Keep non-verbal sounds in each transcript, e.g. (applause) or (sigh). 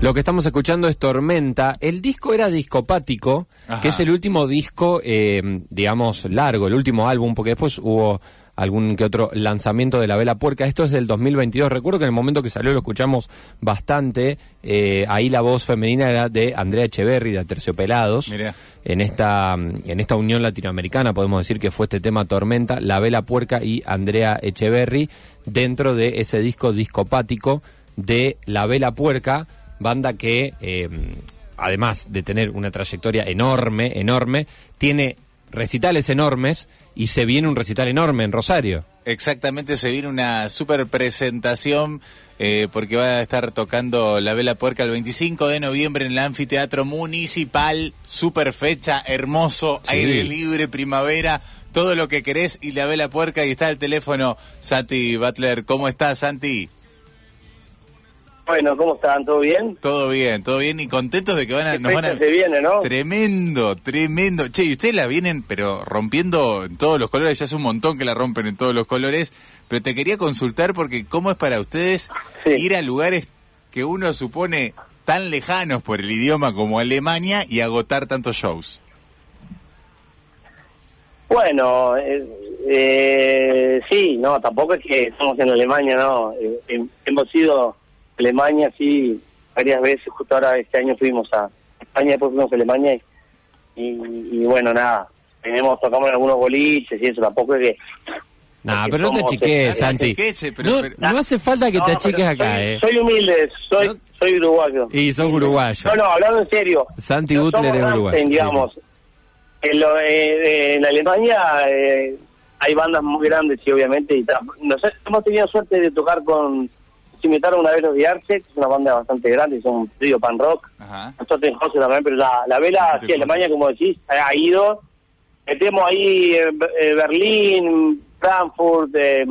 Lo que estamos escuchando es Tormenta. El disco era Discopático, Ajá. que es el último disco, eh, digamos, largo, el último álbum, porque después hubo algún que otro lanzamiento de La Vela Puerca. Esto es del 2022. Recuerdo que en el momento que salió lo escuchamos bastante. Eh, ahí la voz femenina era de Andrea Echeverry, de Terciopelados. En esta, en esta unión latinoamericana podemos decir que fue este tema Tormenta, La Vela Puerca y Andrea Echeverry dentro de ese disco discopático de La Vela Puerca, banda que eh, además de tener una trayectoria enorme, enorme, tiene recitales enormes y se viene un recital enorme en Rosario. Exactamente, se viene una super presentación eh, porque va a estar tocando La Vela Puerca el 25 de noviembre en el Anfiteatro Municipal. Super fecha, hermoso, Sí. aire libre, primavera, todo lo que querés y La Vela Puerca. Y está el teléfono, Santi Butler. ¿Cómo estás, Santi? Bueno, ¿cómo están? ¿Todo bien? Todo bien, todo bien y contentos de que van a, ¿Qué nos van a... fecha se viene, no? Tremendo, tremendo. Che, y ustedes la vienen, pero rompiendo en todos los colores, ya hace un montón que la rompen en todos los colores, pero te quería consultar porque cómo es para ustedes Sí. ir a lugares que uno supone tan lejanos por el idioma como Alemania y agotar tantos shows. Bueno, eh, eh, sí, no, tampoco es que estamos en Alemania, no. Eh, hem- hemos ido a Alemania, sí, varias veces. Justo ahora este año fuimos a España, después fuimos a Alemania y, y, y bueno, nada. Tenemos, tocamos en algunos boliches y eso, tampoco es que... Nah, pero no te achiques, eh, Santi. no, pero- no hace falta que No, te achiques acá, soy, ¿eh? Soy humilde, soy, No- soy uruguayo. Y sos uruguayo. No, no, hablando en serio. Santi Butler es uruguayo, sí. En, lo- eh, en Alemania eh, hay bandas muy grandes y obviamente y nosotros hemos tenido suerte de tocar con se invitaron una vez los Diarche, que es una banda bastante grande, son un trío pan rock. Ajá. Nosotros en José también, pero la, la vela, sí, en Alemania, como decís, ha ido. Metemos ahí eh, eh, Berlín, Frankfurt, eh,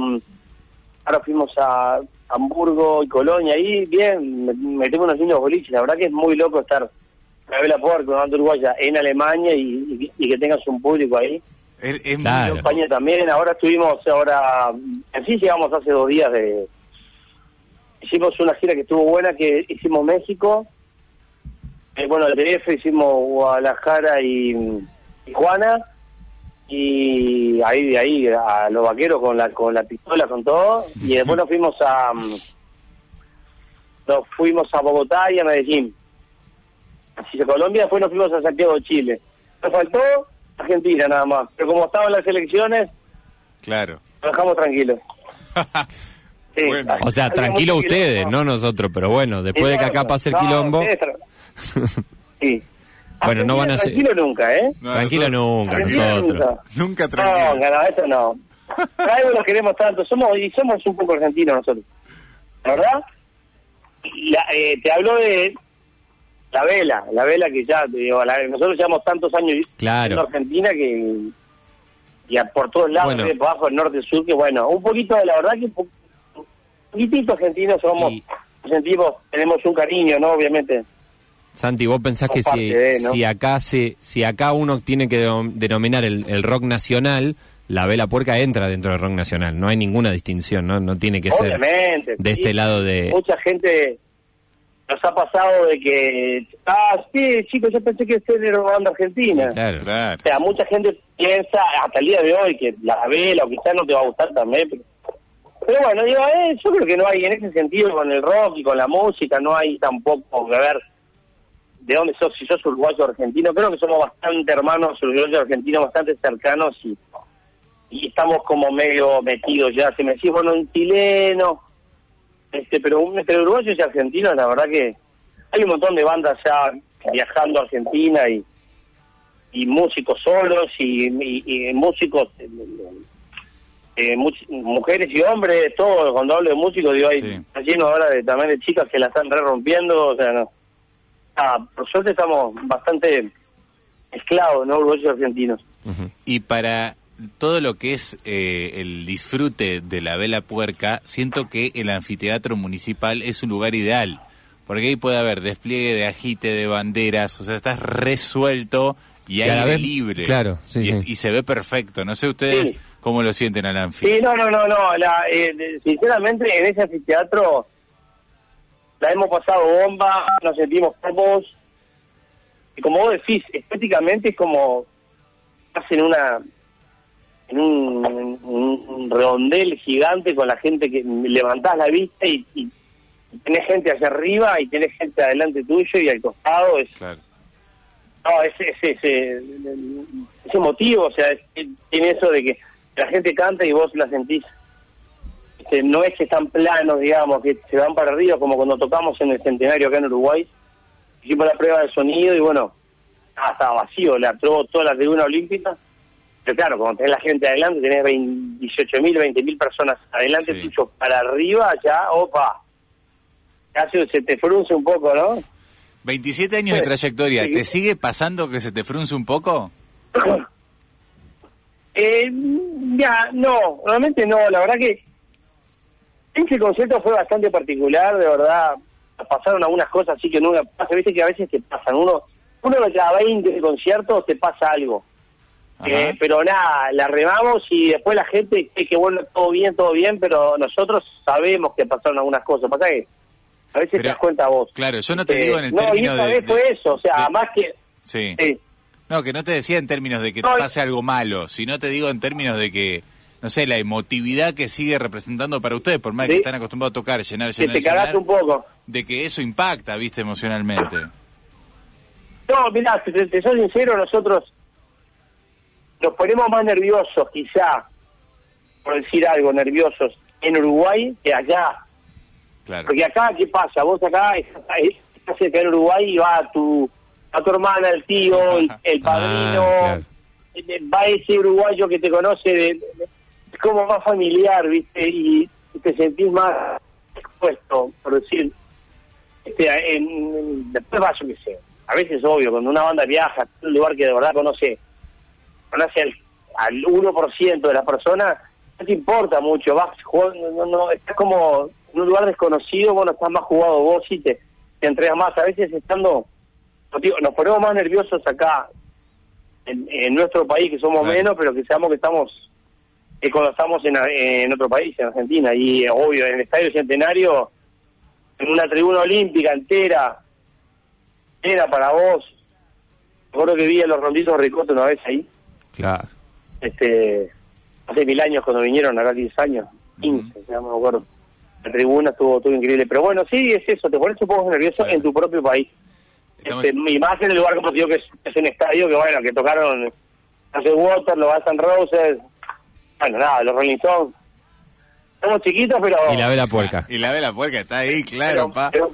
ahora fuimos a Hamburgo y Colonia, ahí bien, me- metemos unos lindos boliches. La verdad que es muy loco estar la vela por con una banda uruguaya en Alemania y, y- y que tengas un público ahí. Es, es Claro. loco. España también, ahora estuvimos, ahora, así llegamos hace dos días de... Hicimos una gira que estuvo buena, que hicimos México, eh, bueno, el DF hicimos Guadalajara y Tijuana, y ahí de ahí a los vaqueros con la con la pistola, con todo, y después nos fuimos a... mm, Nos fuimos a Bogotá y a Medellín. Así que Colombia, después nos fuimos a Santiago de Chile. Nos faltó Argentina nada más, pero como estaban las elecciones, Claro. nos dejamos tranquilos. (laughs) Sí. Bueno. O sea, tranquilo ustedes, quilombo. no nosotros, pero bueno, después de que acá pase el No, quilombo, (laughs) Sí. Bueno, no van a ser- Tranquilo nunca, ¿eh? No, tranquilo nosotros- nunca, Tranquilo nosotros. nunca. Nunca No, tranquilo. no, eso no. Por Algo los queremos tanto. Somos y somos un poco argentinos nosotros. ¿La verdad? Y la- eh, te hablo de la vela, la vela que ya, te digo, la- nosotros llevamos tantos años Claro. en Argentina que y a- por todos lados, Bueno. de abajo, el norte, el sur, que bueno, un poquito, la verdad que poquitito argentinos somos, Y- sentimos, tenemos un cariño, ¿no? Obviamente. Santi, vos pensás que si, de, ¿no? si acá se, si acá uno tiene que denom- denominar el, el rock nacional, la vela puerca entra dentro del rock nacional. No hay ninguna distinción, no, no tiene que ser Obviamente. de sí. este lado de. Mucha gente nos ha pasado de que, ah, sí, chicos, yo pensé que usted era una banda argentina. Claro. Claro. O sea, mucha gente piensa hasta el día de hoy que la vela o quizás no te va a gustar también. Pero, pero bueno, digo, eh, yo creo que no hay en ese sentido con el rock y con la música, no hay tampoco que ver de dónde sos, si sos uruguayo argentino. Creo que somos bastante hermanos uruguayos argentinos, bastante cercanos y, y estamos como medio metidos ya. Si me decís, bueno, un chileno, este, pero entre uruguayos y argentinos, la verdad que hay un montón de bandas ya viajando a Argentina y y músicos solos y músicos eh, much- mujeres y hombres todo cuando hablo de músicos digo hay Sí. está lleno ahora de, también de chicas que la están re rompiendo o sea no Ah, por suerte estamos bastante esclavos no y argentinos Y para todo lo que es eh, el disfrute de la vela puerca, siento que el anfiteatro municipal es un lugar ideal. Porque ahí puede haber despliegue de agite, de banderas, o sea, estás resuelto y aire vez- libre. claro, sí, y, sí. y se ve perfecto. No sé ustedes Sí. cómo lo sienten al anfi. sí no no no no la, eh, sinceramente en ese anfiteatro la hemos pasado bomba, nos sentimos cómodos. Y como vos decís, estéticamente es como estás en una en un, un redondel gigante con la gente que levantás la vista y, y tenés gente hacia arriba y tenés gente adelante tuyo y al costado. Es, Claro. No, ese, ese, ese, ese motivo, o sea, es- tiene eso de que la gente canta y vos la sentís. Este, no es que están planos, digamos, que se van para arriba, como cuando tocamos en el centenario acá en Uruguay. Hicimos la prueba de sonido y bueno, ah, estaba vacío, la probó toda la tribuna olímpica. Pero claro, cuando tenés la gente adelante, tenés 18.000, 20.000 personas adelante Sí. tuyo para arriba, ya, opa. Casi se te frunce un poco, ¿no? 27 años de trayectoria. ¿te sigue pasando que se te frunce un poco? (coughs) Eh, ya, no, realmente no, la verdad que ese concierto fue bastante particular, de verdad, pasaron algunas cosas así que nunca pasa, viste que a veces te pasan, uno, uno de cada 20 conciertos te pasa algo. Eh, pero nada, la remamos y después la gente cree que bueno, todo bien, todo bien, pero nosotros sabemos que pasaron algunas cosas, pasa que a veces Pero, te das cuenta vos. Claro, yo no te Eh, digo en el no, término y esta de- vez de- fue eso, o sea, de- más que... Sí. sí. No, que no te decía en términos de que No, y- pase algo malo, sino te digo en términos de que, no sé, la emotividad que sigue representando para ustedes, por más que están acostumbrados a tocar, llenar, que llenar, te cagaste llenar, un poco. de que eso impacta, viste, emocionalmente. No, mirá, si te, te soy sincero, nosotros nos ponemos más nerviosos, quizá, por decir algo, nerviosos en Uruguay que allá. Claro. Porque acá, ¿qué pasa? Vos acá estás, cerca en Uruguay y va tu, a tu hermana, el tío, el, el padrino, Ah, claro. eh, va ese uruguayo que te conoce, de- de- es como más familiar, ¿viste? Y te sentís más expuesto, por decir. Este, en, en- después va, yo qué sé. A veces, obvio, cuando una banda viaja a un lugar que de verdad conoce, conoce al, al 1% de las personas, no te importa mucho. Vas jugando, no, no, estás como en un lugar desconocido, bueno, estás más jugado vos y te, te entregas más. A veces estando, digo, nos ponemos más nerviosos acá en, en nuestro país, que somos Claro. menos, pero que seamos que estamos, que cuando estamos en, en otro país, en Argentina. Y obvio, en el Estadio Centenario, en una tribuna olímpica entera, era para vos. Me acuerdo que vi a los ronditos Ricote una vez ahí, Claro. este hace mil años cuando vinieron, acá 10 años, 15, ya no me acuerdo. La tribuna estuvo, estuvo increíble. Pero bueno, sí, es eso, te pones un poco nervioso Claro. en tu propio país. Estamos- Este, y más en el lugar como te digo que es, es un estadio que bueno, que tocaron hace Water, los Guns Roses, bueno, nada, los Rolling Stones. Somos chiquitos, pero... Y la vela puerca. Y la vela puerca está ahí, claro, pero- pa. pero-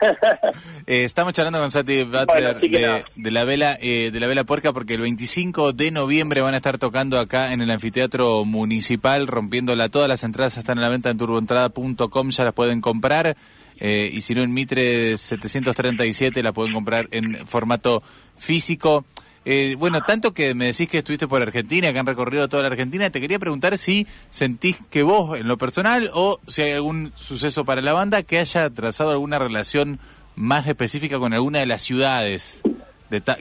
(laughs) Eh, estamos charlando con Sati Butler Bueno, de, la vela eh, de la vela puerca porque el 25 de noviembre van a estar tocando acá en el anfiteatro municipal rompiéndola. Todas las entradas están a la venta en turboentrada.com ya las pueden comprar. Eh, y si no en Mitre 737 la pueden comprar en formato físico Eh, bueno, tanto que me decís que estuviste por Argentina, que han recorrido toda la Argentina, te quería preguntar si sentís que vos, en lo personal, o si hay algún suceso para la banda que haya trazado alguna relación más específica con alguna de las ciudades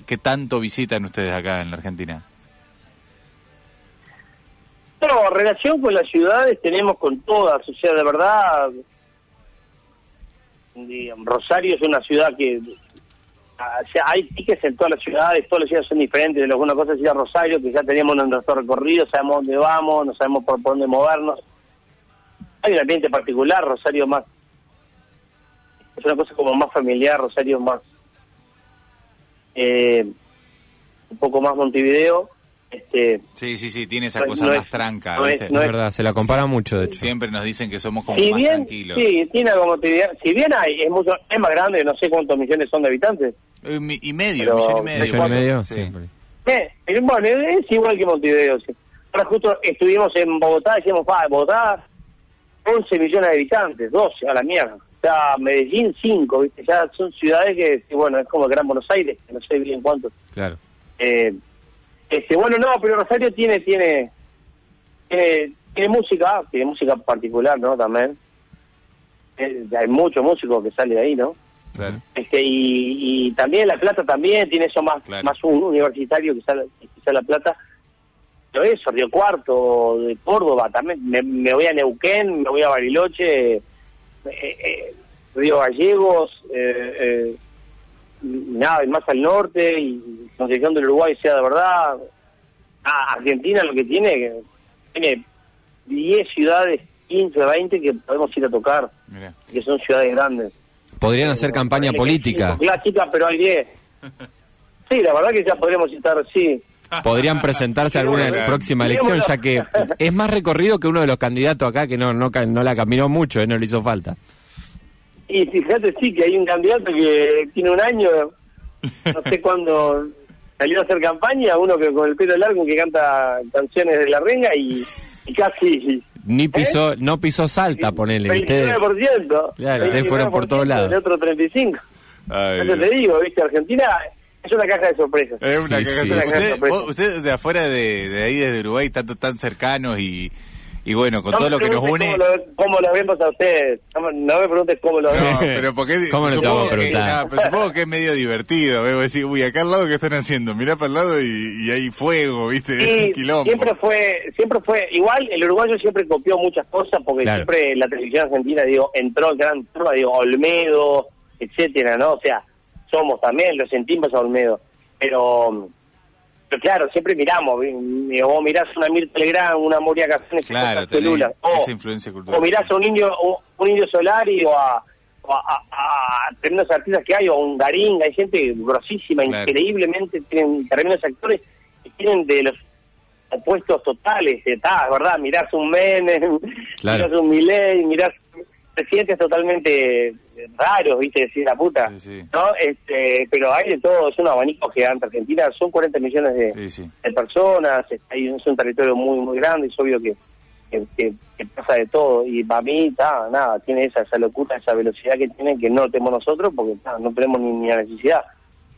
que tanto visitan ustedes acá en la Argentina. No, relación con las ciudades tenemos con todas, o sea, de verdad, Rosario es una ciudad que, o sea, hay piques en todas las ciudades, todas las ciudades son diferentes, de alguna cosa es ir a Rosario, que ya teníamos nuestro recorrido, sabemos dónde vamos, no sabemos por, por dónde movernos. Hay un ambiente particular, Rosario más, es una cosa como más familiar, Rosario más, eh, un poco más Montevideo, este Sí, sí, sí, tiene esa No, cosa no más es- tranca, no es- ¿viste? Es no verdad, se la compara mucho, de hecho. Siempre nos dicen que somos como si más bien, tranquilos. sí, tiene algo Montevideo, si bien hay, es mucho, es más grande, no sé cuántos millones son de habitantes, Eh, mi- y medio, Pero- millón y medio. ¿Millón y medio? sí. Eh, eh, bueno, es igual que Montevideo. sí. Ahora justo estuvimos en Bogotá, decíamos, pa, Bogotá, 11 millones de habitantes, 12, a la mierda. O sea, Medellín, 5, ¿viste? Ya son ciudades que, que, bueno, es como el Gran Buenos Aires, que no sé bien cuántos. Claro. Eh, este, bueno, no, pero Rosario tiene, tiene, tiene, tiene música, tiene música particular, ¿no? También. Eh, hay muchos músicos que salen de ahí, ¿no? Claro. este y, y también La Plata también tiene eso más Claro. más un universitario que sale quizá La Plata pero eso Río Cuarto de Córdoba también me, me voy a Neuquén me voy a Bariloche eh, eh, Río Gallegos, eh, eh, nada, y más al norte, y Concepción del Uruguay sea de verdad. Ah, Argentina lo que tiene, tiene 10 ciudades, 15, 20 que podemos ir a tocar, Mirá. que son ciudades grandes. Podrían hacer campaña que política. cinco Clásicas, pero hay 10. (laughs) Sí, la verdad que ya podríamos estar, sí. Podrían presentarse a alguna próxima elección, ya que es más recorrido que uno de los candidatos acá que no no, no la caminó mucho, eh, no le hizo falta. Y fíjate, sí, que hay un candidato que tiene un año, no sé (laughs) cuándo salió a hacer campaña, uno que con el pelo largo que canta canciones de la renga y, y casi Ni pisó, no pisó Salta, ponele. Ustedes, 29%. Claro, ustedes fueron por todos 29%, lados. El otro 35%. Ay, Eso te digo, viste, Argentina es una caja de sorpresas. Es una Sí, cagada. sí. Usted, Sorpresa. vos- usted de afuera de, de ahí, desde Uruguay, tanto tan cercanos y, y bueno, con No todo lo que nos une. ¿Cómo lo, cómo lo vemos a ustedes? No, me- no me preguntes cómo lo No, vemos. pero porque (laughs) ¿Cómo no a que, no, pero supongo que es medio divertido, ¿ves? Vos decís, uy, acá al lado qué están haciendo, mirá para el lado y, y hay fuego, ¿viste? Es (laughs) un Sí, quilombo. siempre fue, siempre fue, igual el uruguayo siempre copió muchas cosas porque Claro. siempre la televisión argentina, digo, entró en gran turma, digo, Olmedo, etcétera, ¿no? O sea, somos también, lo sentimos a Olmedo, pero, pero claro, siempre miramos, vos mirás una Mirta Legrand, una Moria Casanes, Claro, o, esa influencia cultural. o mirás a un indio, un, un indio Solari o a, o a, a- a tremendos artistas que hay, o un Garín, hay gente grosísima, Claro. increíblemente, tienen tremendos actores que tienen de los opuestos totales, está, ¿verdad? Mirás un Menem, Claro. mirás un Milei, mirás presidentes totalmente raros, ¿viste? Decir la puta, Sí, sí. ¿no? Este, pero hay de todo, es un abanico gigante. Argentina son 40 millones de, Sí, de personas, es, hay- es un territorio muy, muy grande, es obvio que, que, que- que pasa de todo. Y para mí, ta, nada, tiene esa, esa locura, esa velocidad que tiene que no tenemos nosotros porque ta, no tenemos ni, ni la necesidad.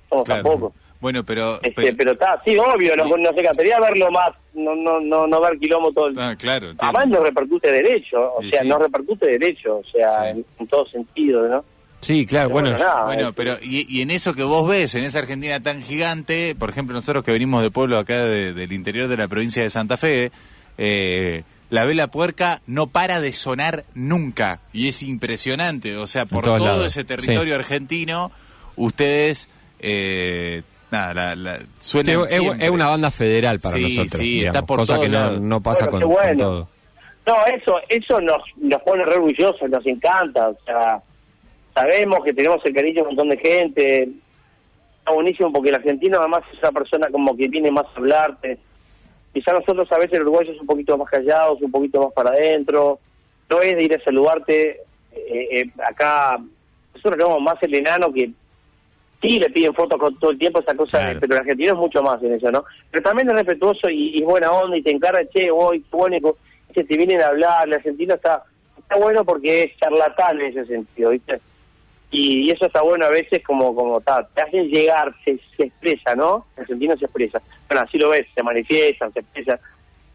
Somos Claro. tampoco. Bueno, pero... Este, pero- pero está, sí, obvio, no, no sé, encantaría verlo más, no, no, no, no ver quilombo todo el Ah, claro, entiendo. Además nos repercute derecho, o sea, sí. nos repercute derecho, o sea, Sí. en, en todo sentido, ¿no? Sí, claro, Pero bueno, bueno, nada. Bueno, eh, pero y, y en eso que vos ves, en esa Argentina tan gigante, por ejemplo, nosotros que venimos de pueblo acá de- del interior de la provincia de Santa Fe, eh, la vela puerca no para de sonar nunca y es impresionante, o sea, por todo lados, ese territorio argentino, ustedes, eh, nada, la, la- Sí, suenan es, una banda federal para Sí, nosotros, sí, digamos, está por cosa que no, no pasa Bueno, con, todo. No, eso eso nos, nos pone re orgullosos, nos encanta, o sea, sabemos que tenemos el cariño de un montón de gente, está buenísimo porque el argentino además es una persona como que viene más a hablarte, quizá nosotros a veces el uruguayo es un poquito más callados, un poquito más para adentro, no es de ir a saludarte, eh, eh, acá. Nosotros tenemos más el enano que sí le piden fotos con todo el tiempo, esa cosa, Claro. pero el argentino es mucho más en eso, ¿no? Pero también es respetuoso y, y buena onda y te encarga, che, hoy, co- que te vienen a hablar, el argentino está, está bueno porque es charlatán en ese sentido, ¿viste? Y, y eso está bueno a veces como, como ta, te hacen llegar, se, se expresa, ¿no? El argentino se expresa. Bueno, así lo ves, se manifiestan, se expresan.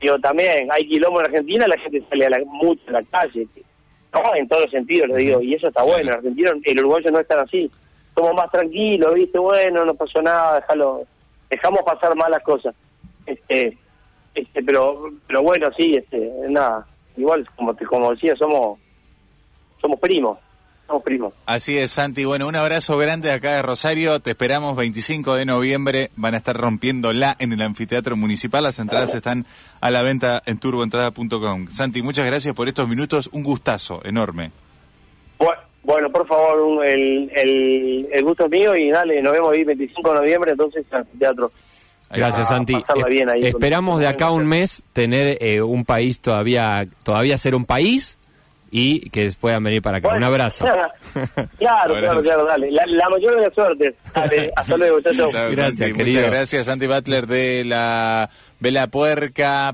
Digo, también hay quilombo en Argentina, la gente sale a la, mucho a la calle, ¿no? En todos los sentidos, lo digo, y eso está bueno. El argentino, el uruguayo no es tan así. Somos más tranquilos, ¿viste? Bueno, no pasó nada, déjalo, dejamos pasar malas cosas. Este, este, pero, pero bueno, sí, este, nada, igual, como te, como decía, somos, somos primos, somos primos. Así es, Santi. Bueno, un abrazo grande acá de Rosario. Te esperamos 25 de noviembre. Van a estar rompiéndola en el anfiteatro municipal. Las entradas están a la venta en turboentrada.com. Santi, muchas gracias por estos minutos. Un gustazo enorme. Bu- Bueno, por favor, un- el, el, el gusto es mío y dale, nos vemos ahí 25 de noviembre, entonces en el teatro. Gracias. Santi. Eh, bien ahí con- esperamos de acá un mes tener eh, un país todavía, todavía ser un país y que puedan venir para acá. un abrazo. (laughs) claro, claro, claro, dale. La, la mayor de las suertes. Dale, (laughs) hasta luego, chao, chao. Chao, Gracias, Santi. querido. Muchas gracias, Santi Butler de la Vela Puerca.